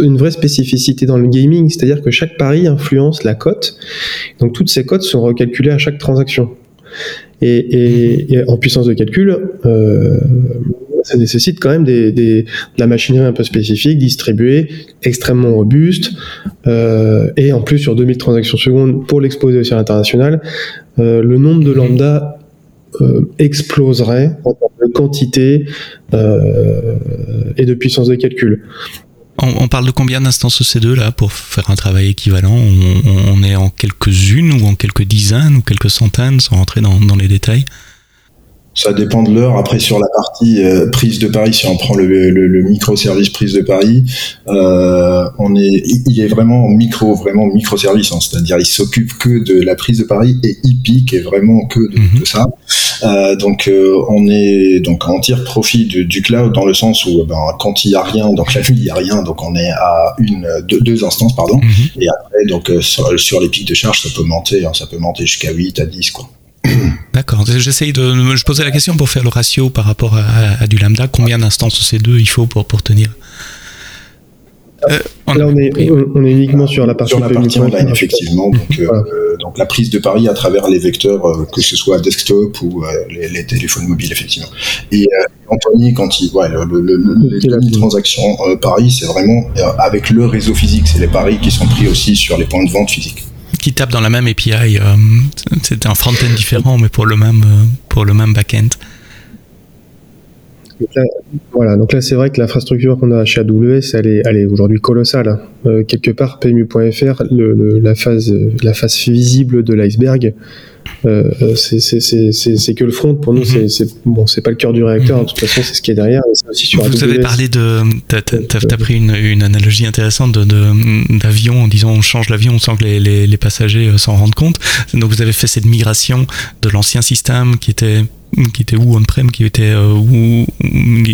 [SPEAKER 2] une vraie spécificité dans le gaming, c'est-à-dire que chaque pari influence la cote. Donc toutes ces cotes sont recalculées à chaque transaction. Et, en puissance de calcul, euh, ça nécessite quand même des, de la machinerie un peu spécifique, distribuée, extrêmement robuste, euh, et en plus sur 2000 transactions secondes pour l'exposer aussi à l'international, euh, le nombre de lambda euh, exploserait en termes de quantité euh, et de puissance de calcul.
[SPEAKER 1] On, parle de combien d'instances EC2 là pour faire un travail équivalent? On, est en quelques-unes ou en quelques dizaines ou quelques centaines sans rentrer dans les détails?
[SPEAKER 3] Ça dépend de l'heure. Après, sur la partie euh, prise de Paris, si on prend le, le, le microservice prise de Paris, euh, on est, il est vraiment micro, vraiment microservice. Hein, C'est-à-dire, il s'occupe que de la prise de Paris et il pique est vraiment que de, mhm. ça. Euh, donc, euh, on est donc on tire profit du, du cloud dans le sens où, ben, quand il y a rien, donc la nuit il y a rien, donc on est à une, deux, deux instances, pardon. Mhm. Et après, donc euh, sur, sur, les pics de charge, ça peut monter, hein, ça peut monter jusqu'à 8 à 10 quoi.
[SPEAKER 1] D'accord. J'essaye de. Je posais la question pour faire le ratio par rapport à, du lambda. Combien d'instances C2 il faut pour, pour tenir
[SPEAKER 2] euh, Là, on est, on est, uniquement sur la partie,
[SPEAKER 3] sur la partie online, effectivement. Donc, euh, donc, la prise de pari à travers les vecteurs, euh, que ce soit desktop ou les, téléphones mobiles, effectivement. Et Anthony, quand il voit le, le, les transactions paris, c'est vraiment avec le réseau physique. C'est les paris qui sont pris aussi sur les points de vente physiques
[SPEAKER 1] qui tapent dans la même API. Euh, c'est un front-end différent, mais pour le même, euh, pour le même back-end.
[SPEAKER 2] voilà, donc là c'est vrai que l'infrastructure qu'on a chez AWS, elle est, est aujourd'hui colossale. Hein. Euh, quelque part, PMU.fr, la, phase, la face visible de l'iceberg, euh, c'est que le front. Pour nous, mm-hmm. c'est bon, c'est pas le cœur du réacteur. De toute façon, c'est ce qui est derrière.
[SPEAKER 1] Aussi sur Vous avez parlé de, t'as as, pris une, une, analogie intéressante d'avion de, en disant on change l'avion sans que les, les, les passagers s'en rendent compte. Donc vous avez fait cette migration de l'ancien système qui était qui était où on-prem, qui était euh, où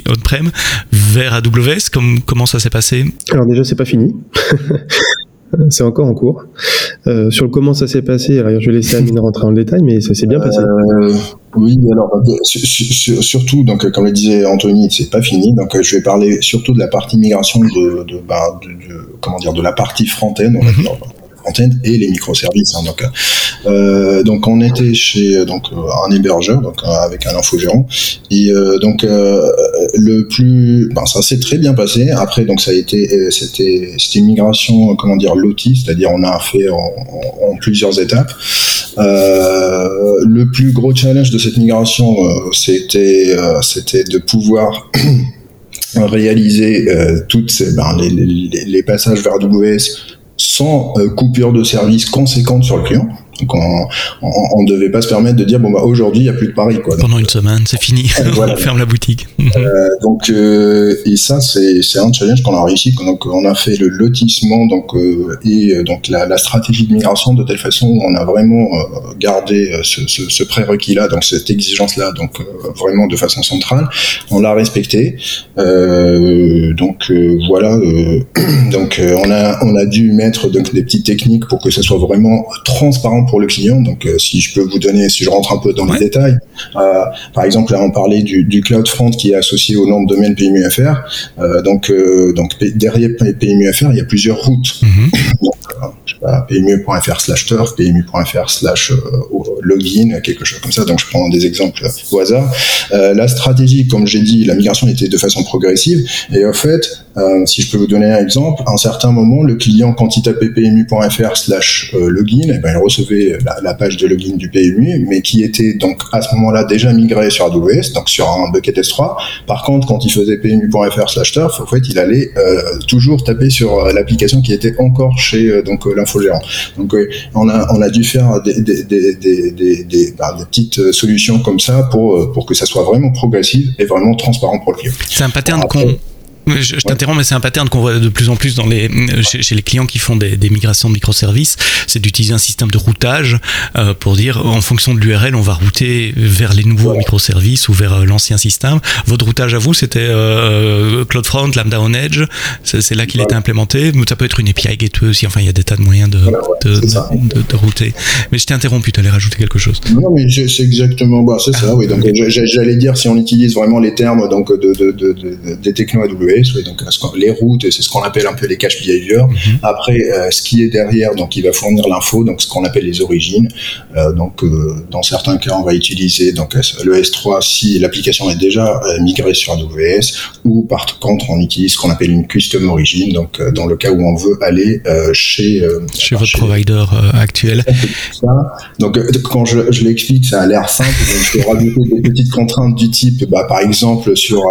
[SPEAKER 1] on-prem, vers AWS. Comme, comment ça s'est passé?
[SPEAKER 2] Alors déjà, c'est pas fini. c'est encore en cours. Euh, sur le comment ça s'est passé, alors je vais laisser Amine rentrer en détail, mais ça s'est bien passé. Euh,
[SPEAKER 3] oui, alors bah, surtout, donc comme le disait Anthony, c'est pas fini. Donc je vais parler surtout de la partie migration de, de, bah, comment dire, de la partie front-end, on va mhm. Dire et les microservices. Hein, donc, euh, donc on était chez donc un hébergeur, donc avec un infogérant, et euh, donc euh, le plus, ben, ça s'est très bien passé. Après donc ça a été, c'était, c'était une migration, comment dire, lotie, c'est-à-dire on a fait en, plusieurs étapes. le plus gros challenge de cette migration, c'était, c'était de pouvoir réaliser toutes ces, ben, les, les, passages vers AWS sans euh, coupure de service conséquente sur le client. Donc on, ne devait pas se permettre de dire bon bah aujourd'hui il y a plus de paris quoi.
[SPEAKER 1] Pendant une semaine c'est fini, on ferme la boutique.
[SPEAKER 3] Euh, donc euh, et ça c'est c'est un challenge qu'on a réussi. Donc on a fait le lotissement donc euh, et donc la, la, stratégie de migration de telle façon on a vraiment gardé ce, ce, ce prérequis là donc cette exigence là donc vraiment de façon centrale. On l'a respecté. donc voilà donc on a on a dû mettre donc des petites techniques pour que ce soit vraiment transparent pour le client. Donc, euh, si je peux vous donner, si je rentre un peu dans les détails, euh, par exemple, là, on parlait du, du, Cloud Front qui est associé au nom de domaine PMUFR. Euh, donc, donc derrière PMUFR, il y a plusieurs routes. Mhm. je sais pas, PMU.fr slash turf, PMU.fr slash login, quelque chose comme ça. Donc, je prends des exemples au hasard. la stratégie, comme j'ai dit, la migration était de façon progressive. Et en fait, si je peux vous donner un exemple, à un certain moment, le client, quand il tapait PMU.fr slash login, eh ben, il recevait la, page de login du PMU, mais qui était donc à ce moment-là déjà migré sur AWS, donc sur un bucket S3. Par contre, quand il faisait pmu.fr slash turf, en fait, il allait euh, toujours taper sur euh, l'application qui était encore chez euh, donc l'infogérant. Donc on a on a dû faire des des, des, des, des, bah, des petites solutions comme ça pour pour que ça soit vraiment progressif et vraiment transparent pour le client.
[SPEAKER 1] C'est un pattern qu'on je, t'interromps, mais c'est un pattern qu'on voit de plus en plus dans les, chez, les clients qui font des, des migrations de microservices, c'est d'utiliser un système de routage euh, pour dire en fonction de l'URL, on va router vers les nouveaux microservices ou vers euh, l'ancien système. Votre routage à vous, c'était euh, CloudFront, Lambda on Edge, c'est là qu'il était implémenté. Ça peut être une API gateway aussi. Enfin, il y a des tas de moyens de, de, de, de, router. Mais je t'ai interrompu, tu allais rajouter quelque chose.
[SPEAKER 3] Non, mais c'est exactement, bah, c'est ça. Oui. Donc, j'allais dire si on utilise vraiment les termes donc de, des techno AWS donc les routes, c'est ce qu'on appelle un peu les cache behavior. Mhm. Après, euh, ce qui est derrière, donc il va fournir l'info, donc ce qu'on appelle les origines. Euh, donc euh, dans certains cas, on va utiliser donc le S3 si l'application est déjà migrée sur AWS, ou par contre, on utilise ce qu'on appelle une custom origin, donc dans le cas où on veut aller chez
[SPEAKER 1] chez votre provider actuel.
[SPEAKER 3] Donc quand je, je l'explique, ça a l'air simple. Donc, je peux rajouter des petites contraintes du type, bah, par exemple sur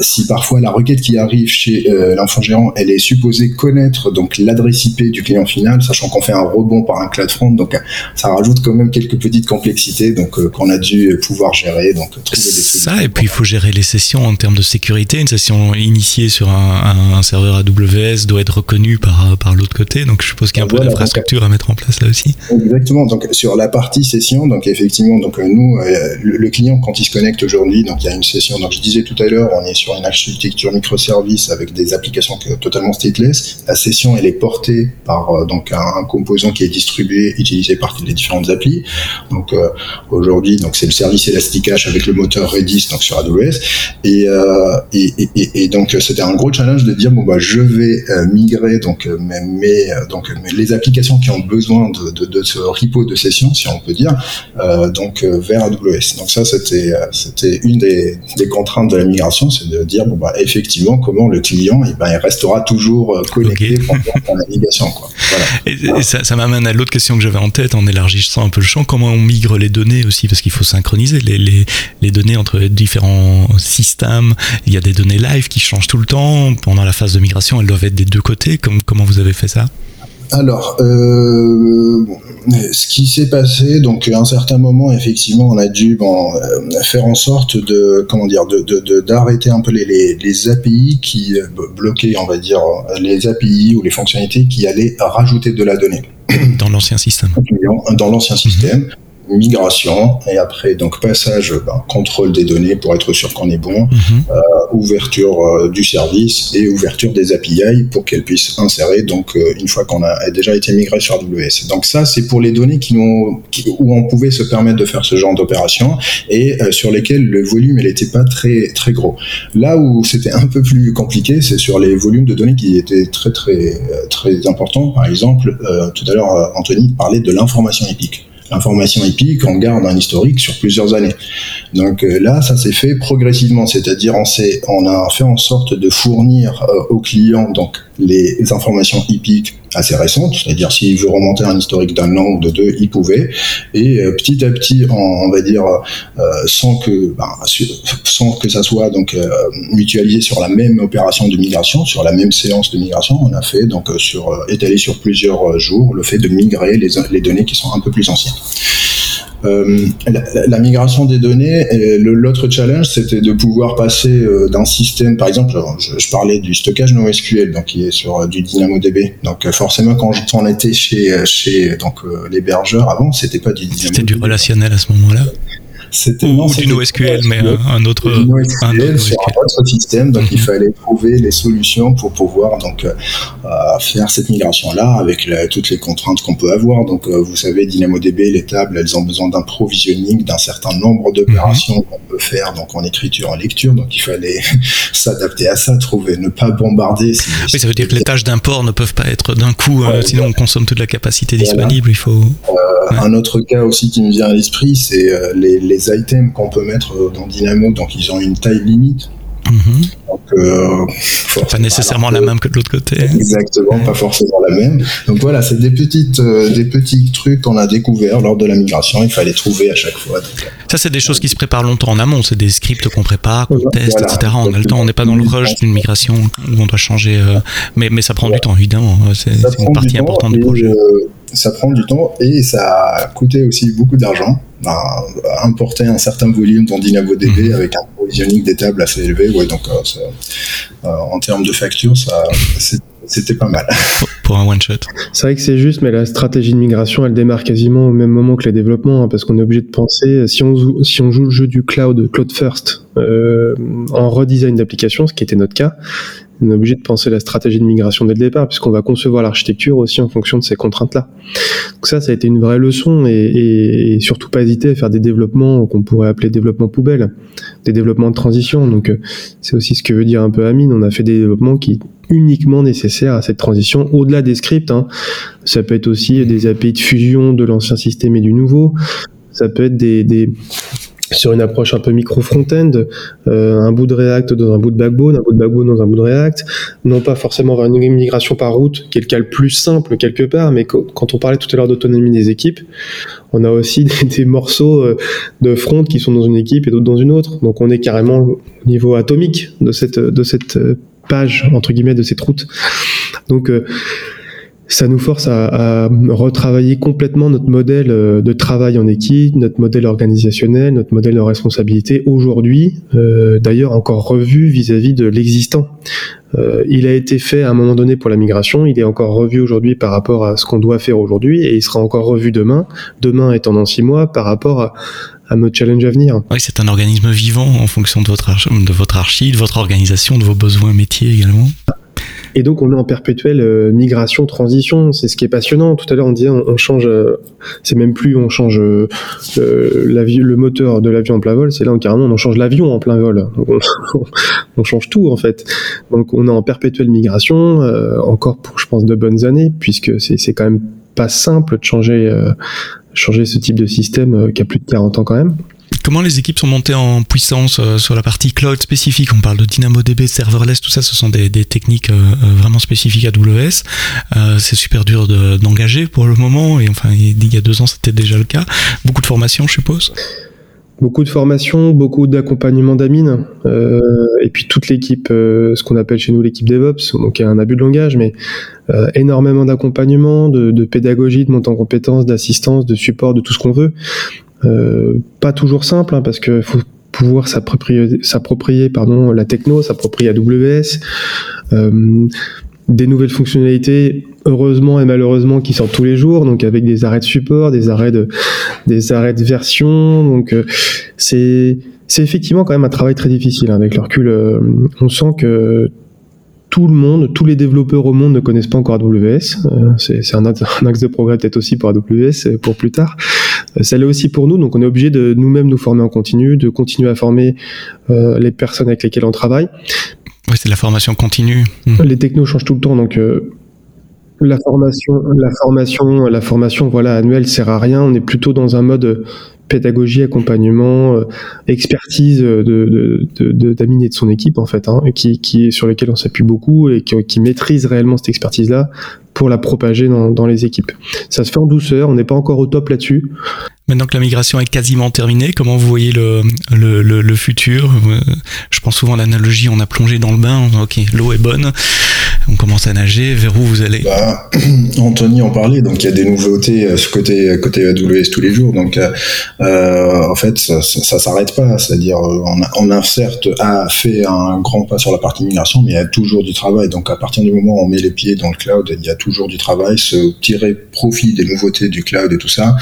[SPEAKER 3] si parfois la requête qui arrive chez euh, l'infogérant, elle est supposée connaître donc l'adresse IP du client final, sachant qu'on fait un rebond par un cloud front, donc ça rajoute quand même quelques petites complexités donc euh, qu'on a dû pouvoir gérer, donc
[SPEAKER 1] trouver des Ça et puis il faut gérer les sessions en termes de sécurité. Une session initiée sur un, serveur AWS doit être reconnue par par l'autre côté, donc je suppose qu'il y a un peu d'infrastructure à mettre en place là aussi.
[SPEAKER 3] Exactement. Donc sur la partie session, donc effectivement, donc euh, nous, le, client quand il se connecte aujourd'hui, donc il y a une session. Donc je disais tout à l'heure, on est sur une architecture microservice avec des applications totalement stateless. La session, elle est portée par euh, donc un, composant qui est distribué, utilisé par les différentes applis. Donc euh, aujourd'hui, donc c'est le service Elasticache avec le moteur Redis donc sur AWS. Et, euh, et, et, donc c'était un gros challenge de dire bon bah je vais migrer donc mes, donc les applications qui ont besoin de, ce repo de session, si on peut dire, donc vers AWS. Donc ça c'était c'était une des, des contraintes de la migration, c'est de dire bon bah effectivement comment le client eh ben, il restera toujours euh, connecté pendant la navigation. Quoi.
[SPEAKER 1] Et, ça, m'amène à l'autre question que j'avais en tête en élargissant un peu le champ. Comment on migre les données aussi? Parce qu'il faut synchroniser les, les, les, données entre différents systèmes. Il y a des données live qui changent tout le temps. Pendant la phase de migration, elles doivent être des deux côtés. Comme, comment vous avez fait ça?
[SPEAKER 3] Alors, euh, ce qui s'est passé, donc à un certain moment, effectivement, on a dû bon, faire en sorte de, comment dire, de, d'arrêter un peu les, les, les, API qui bloquaient, on va dire, les API ou les fonctionnalités qui allaient rajouter de la donnée.
[SPEAKER 1] Dans l'ancien système.
[SPEAKER 3] Dans l'ancien système migration et après donc passage ben, contrôle des données pour être sûr qu'on est bon mhm. euh, ouverture euh, du service et ouverture des API pour qu'elles puissent insérer donc euh, une fois qu'on a déjà été migré sur AWS donc ça c'est pour les données qui ont où on pouvait se permettre de faire ce genre d'opération et sur lesquelles le volume il n'était pas très très gros. Là où c'était un peu plus compliqué c'est sur les volumes de données qui étaient très très très importants. Par exemple tout à l'heure Anthony parlait de l'information épique l'information épique, on garde un historique sur plusieurs années. Donc euh, là, ça s'est fait progressivement, c'est-à-dire on, on a fait en sorte de fournir euh, aux clients donc les informations hippiques assez récentes, c'est-à-dire s'il veut remonter un historique d'un an ou de deux, il pouvait. Et euh, petit à petit, on, va dire, euh, sans que ben, sans que ça soit donc euh, mutualisé sur la même opération de migration, sur la même séance de migration, on a fait donc sur étalé sur plusieurs jours le fait de migrer les, les données qui sont un peu plus anciennes. Euh, la, migration des données, l'autre challenge, c'était de pouvoir passer euh, d'un système, par exemple, je, parlais du stockage NoSQL, donc qui est sur euh, du DynamoDB. Donc forcément, quand on était chez chez donc l'hébergeur avant, c'était pas du
[SPEAKER 1] C'était du relationnel à ce moment-là.
[SPEAKER 3] C'était
[SPEAKER 1] ou du NoSQL, mais un autre,
[SPEAKER 3] un autre sur un autre système. Donc il mhm. fallait trouver les solutions pour pouvoir donc euh, faire cette migration-là avec toutes les contraintes qu'on peut avoir. Donc euh, vous savez, DynamoDB, les tables, elles ont besoin d'un provisioning, d'un certain nombre d'opérations mhm. qu'on peut faire donc en écriture, en lecture. Donc il fallait s'adapter à ça, trouver, ne pas bombarder.
[SPEAKER 1] oui, ça veut dire que les tâches d'import ne peuvent pas être d'un coup, euh, sinon on consomme toute la capacité disponible. Il faut.
[SPEAKER 3] Un autre cas aussi qui me vient à l'esprit, c'est les, les items qu'on peut mettre euh, dans Dynamo, donc ils ont une taille limite.
[SPEAKER 1] Donc, euh, pas nécessairement la même que de l'autre côté.
[SPEAKER 3] Exactement, pas forcément la même. Donc voilà, c'est des petites, euh, des petits trucs qu'on a découvert lors de la migration. Il fallait trouver à chaque fois.
[SPEAKER 1] ça, c'est des choses qui se préparent longtemps en amont. C'est des scripts qu'on prépare, qu'on teste, etc. On a le temps. On n'est pas dans le rush d'une migration où on doit changer. mais, mais ça prend du temps, évidemment. C'est une partie importante du projet
[SPEAKER 3] ça prend du temps et ça a coûté aussi beaucoup d'argent. Ben, importer un certain volume dans DynamoDB mhm. avec un provisioning des tables assez élevé, ouais, donc euh, euh, en termes de facture, c'était pas mal.
[SPEAKER 1] Pour un one shot.
[SPEAKER 2] C'est vrai que c'est juste, mais la stratégie de migration, elle démarre quasiment au même moment que les développements, hein, parce qu'on est obligé de penser, si on, joue, si on joue le jeu du cloud, cloud first, euh, en redesign d'application, ce qui était notre cas, on est obligé de penser la stratégie de migration dès le départ, puisqu'on va concevoir l'architecture aussi en fonction de ces contraintes-là. Donc ça, ça a été une vraie leçon, et, surtout pas hésiter à faire des développements qu'on pourrait appeler développement poubelle, des développements de transition. Donc euh, c'est aussi ce que veut dire un peu Amine. On a fait des développements qui uniquement nécessaires à cette transition, au-delà des scripts. Hein. Ça peut être aussi des API de fusion de l'ancien système et du nouveau. Ça peut être des sur une approche un peu micro front-end, euh, un bout de React dans un bout de Backbone, un bout de Backbone dans un bout de React, non pas forcément vers une migration par route, qui est le cas le plus simple quelque part, mais quand on parlait tout à l'heure d'autonomie des équipes, on a aussi des, morceaux euh, de front qui sont dans une équipe et d'autres dans une autre, donc on est carrément au niveau atomique de cette de cette euh, page entre guillemets de cette route. Donc ça nous force à, retravailler complètement notre modèle euh, de travail en équipe, notre modèle organisationnel, notre modèle de responsabilité aujourd'hui, euh, d'ailleurs encore revu vis-à-vis de l'existant. Euh, il a été fait à un moment donné pour la migration, il est encore revu aujourd'hui par rapport à ce qu'on doit faire aujourd'hui et il sera encore revu demain, demain étant dans six mois par rapport à, à nos challenges à venir.
[SPEAKER 1] Oui, c'est un organisme vivant en fonction de votre, de votre archi, de votre organisation, de vos besoins métiers également.
[SPEAKER 2] Et donc on est en perpétuelle euh, migration, transition. C'est ce qui est passionnant. Tout à l'heure on disait on, change, euh, c'est même plus on change euh, le moteur de l'avion en plein vol, c'est là carrément on change l'avion en plein vol. on, change tout en fait. Donc on est en perpétuelle migration, encore pour je pense de bonnes années, puisque c'est quand même pas simple de changer, changer ce type de système qui a plus de 40 ans quand même.
[SPEAKER 1] Comment les équipes sont montées en puissance euh, sur la partie cloud spécifique? On parle de DynamoDB, serverless, tout ça, ce sont des, techniques euh, euh, vraiment spécifiques à AWS. c'est super dur d'engager pour le moment, et enfin, il y a deux ans, c'était déjà le cas. Beaucoup de formations, je suppose?
[SPEAKER 2] Beaucoup de formation, beaucoup d'accompagnement d'Amine, euh, et puis toute l'équipe, euh, ce qu'on appelle chez nous l'équipe DevOps, donc il y a un abus de langage, mais euh, énormément d'accompagnement, de, de, pédagogie, de montée en compétences, d'assistance, de support, de tout ce qu'on veut. Euh, pas toujours simple, hein, parce qu'il faut pouvoir s'approprier pardon la techno, s'approprier AWS, euh, des nouvelles fonctionnalités heureusement et malheureusement qui sortent tous les jours donc avec des arrêts de support des arrêts de des arrêts de version donc euh, c'est c'est effectivement quand même un travail très difficile hein, avec le recul euh, on sent que tout le monde, tous les développeurs au monde ne connaissent pas encore AWS. Euh, c'est un, un, axe de progrès peut-être aussi pour AWS pour plus tard. Ça l'est aussi pour nous, donc on est obligé de nous-mêmes nous former en continu, de continuer à former euh, les personnes avec lesquelles on travaille.
[SPEAKER 1] Oui, c'est de la formation continue.
[SPEAKER 2] Mmh. Les technos changent tout le temps, donc euh, la formation, la formation, la formation, voilà, annuelle sert à rien. On est plutôt dans un mode pédagogie, accompagnement, euh, expertise de, de, de, et de son équipe en fait, hein, qui, qui sur lesquels on s'appuie beaucoup et qui, maîtrise réellement cette expertise-là pour la propager dans, dans les équipes. Ça se fait en douceur, on n'est pas encore au top là-dessus.
[SPEAKER 1] Maintenant que la migration est quasiment terminée, comment vous voyez le, le, le, futur? Je prends souvent l'analogie, on a plongé dans le bain, ok, l'eau est bonne, on commence à nager, vers où vous allez?
[SPEAKER 3] Bah, Anthony en parlait, donc il y a des nouveautés euh, côté, côté AWS tous les jours, donc euh, en fait ça, ça, s'arrête pas, c'est-à-dire euh, on a, on a certes a fait un grand pas sur la partie migration, mais il y a toujours du travail, donc à partir du moment où on met les pieds dans le cloud, il y a toujours du travail, se tirer profit des nouveautés du cloud et tout ça,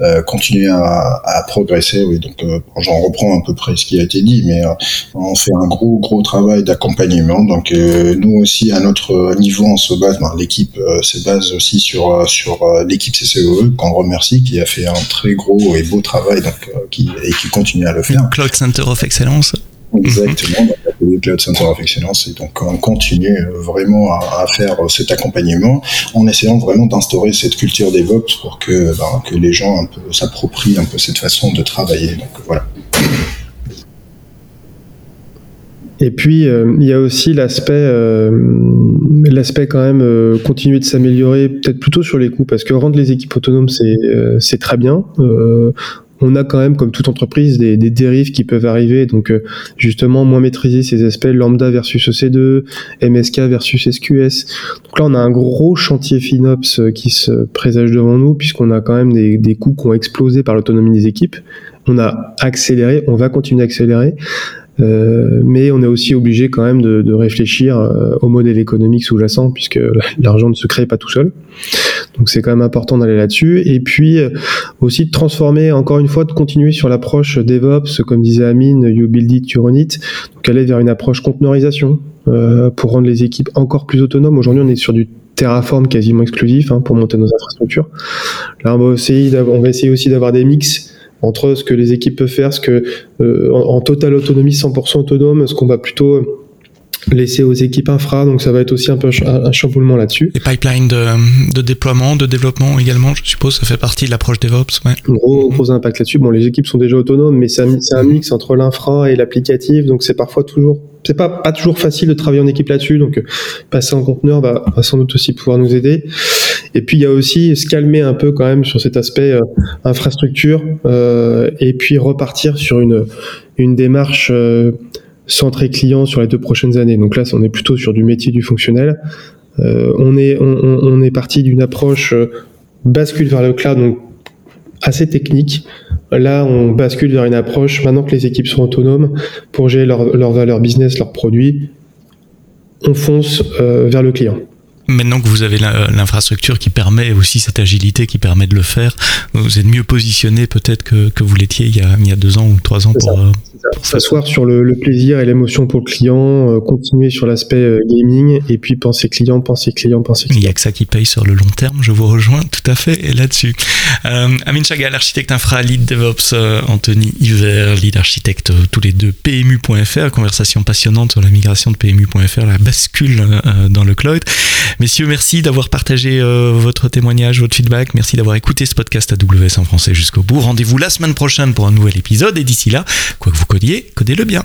[SPEAKER 3] euh, continuer à, à, progresser. Oui, donc euh, j'en reprends à peu près ce qui a été dit, mais euh, on fait un gros gros travail d'accompagnement. Donc euh, nous aussi à notre niveau, on se base, ben, l'équipe se base aussi sur sur l'équipe CCE qu'on remercie, qui a fait un très gros et beau travail, donc qui et qui continue à le faire.
[SPEAKER 1] Cloud Center of Excellence.
[SPEAKER 3] Exactement, donc le Cloud Center of Excellence. Et donc, on continue vraiment à, à, faire cet accompagnement en essayant vraiment d'instaurer cette culture DevOps pour que, ben, que les gens s'approprient un peu cette façon de travailler. Donc, voilà.
[SPEAKER 2] Et puis euh, il y a aussi l'aspect, euh, l'aspect quand même euh, continuer de s'améliorer, peut-être plutôt sur les coûts, parce que rendre les équipes autonomes c'est c'est très bien on a quand même, comme toute entreprise, des, des dérives qui peuvent arriver. Donc, euh, justement, moins maîtriser ces aspects lambda versus EC2, MSK versus SQS. Donc là, on a un gros chantier FinOps euh, qui se présage devant nous, puisqu'on a quand même des, des coûts qui ont explosé par l'autonomie des équipes. On a accéléré, on va continuer d'accélérer. Euh, mais on est aussi obligé quand même de, de réfléchir euh, au modèle économique sous-jacent puisque l'argent ne se crée pas tout seul. Donc c'est quand même important d'aller là-dessus. Et puis euh, aussi de transformer, encore une fois, de continuer sur l'approche DevOps, comme disait Amine, You Build It, You Run It. Donc aller vers une approche conteneurisation euh, pour rendre les équipes encore plus autonomes. Aujourd'hui, on est sur du Terraform quasiment exclusif hein, pour monter nos infrastructures. Là, on va essayer, on va essayer aussi d'avoir des mix entre ce que les équipes peuvent faire, ce que euh, en, en, totale autonomie, 100% autonome, ce qu'on va plutôt laisser aux équipes infra, donc ça va être aussi un peu un, un chamboulement là-dessus.
[SPEAKER 1] Les pipelines de, de, déploiement, de développement également, je suppose, ça fait partie de l'approche DevOps. Ouais.
[SPEAKER 2] Gros, gros impact là-dessus. Bon, les équipes sont déjà autonomes, mais c'est un, un, mix entre l'infra et l'applicatif, donc c'est parfois toujours, c'est pas, pas toujours facile de travailler en équipe là-dessus, donc passer en conteneur va, va, sans doute aussi pouvoir nous aider. Et puis il y a aussi se calmer un peu quand même sur cet aspect euh, infrastructure, euh, et puis repartir sur une, une démarche euh, centré client sur les deux prochaines années. Donc là, on est plutôt sur du métier du fonctionnel. Euh, on est on, on est parti d'une approche euh, bascule vers le cloud, donc assez technique. Là, on bascule vers une approche maintenant que les équipes sont autonomes pour gérer leur, leur valeur business, leurs produits. On fonce euh, vers le client
[SPEAKER 1] maintenant que vous avez l'infrastructure qui permet aussi cette agilité, qui permet de le faire, vous êtes mieux positionné peut-être que, que vous l'étiez il, il, y a deux ans ou trois ans pour, euh,
[SPEAKER 2] pour s'asseoir sur le, le, plaisir et l'émotion pour le client, euh, continuer sur l'aspect euh, gaming et puis penser client, penser client, penser client.
[SPEAKER 1] Il n'y a que ça qui paye sur le long terme, je vous rejoins tout à fait là-dessus. Euh, Amin Chagal, architecte infra, lead DevOps, Anthony Hiver, lead architecte, tous les deux PMU.fr, conversation passionnante sur la migration de PMU.fr, la bascule dans le cloud. Messieurs, merci d'avoir partagé euh, votre témoignage, votre feedback. Merci d'avoir écouté ce podcast AWS en français jusqu'au bout. Rendez-vous la semaine prochaine pour un nouvel épisode. Et d'ici là, quoi que vous codiez, codez-le bien.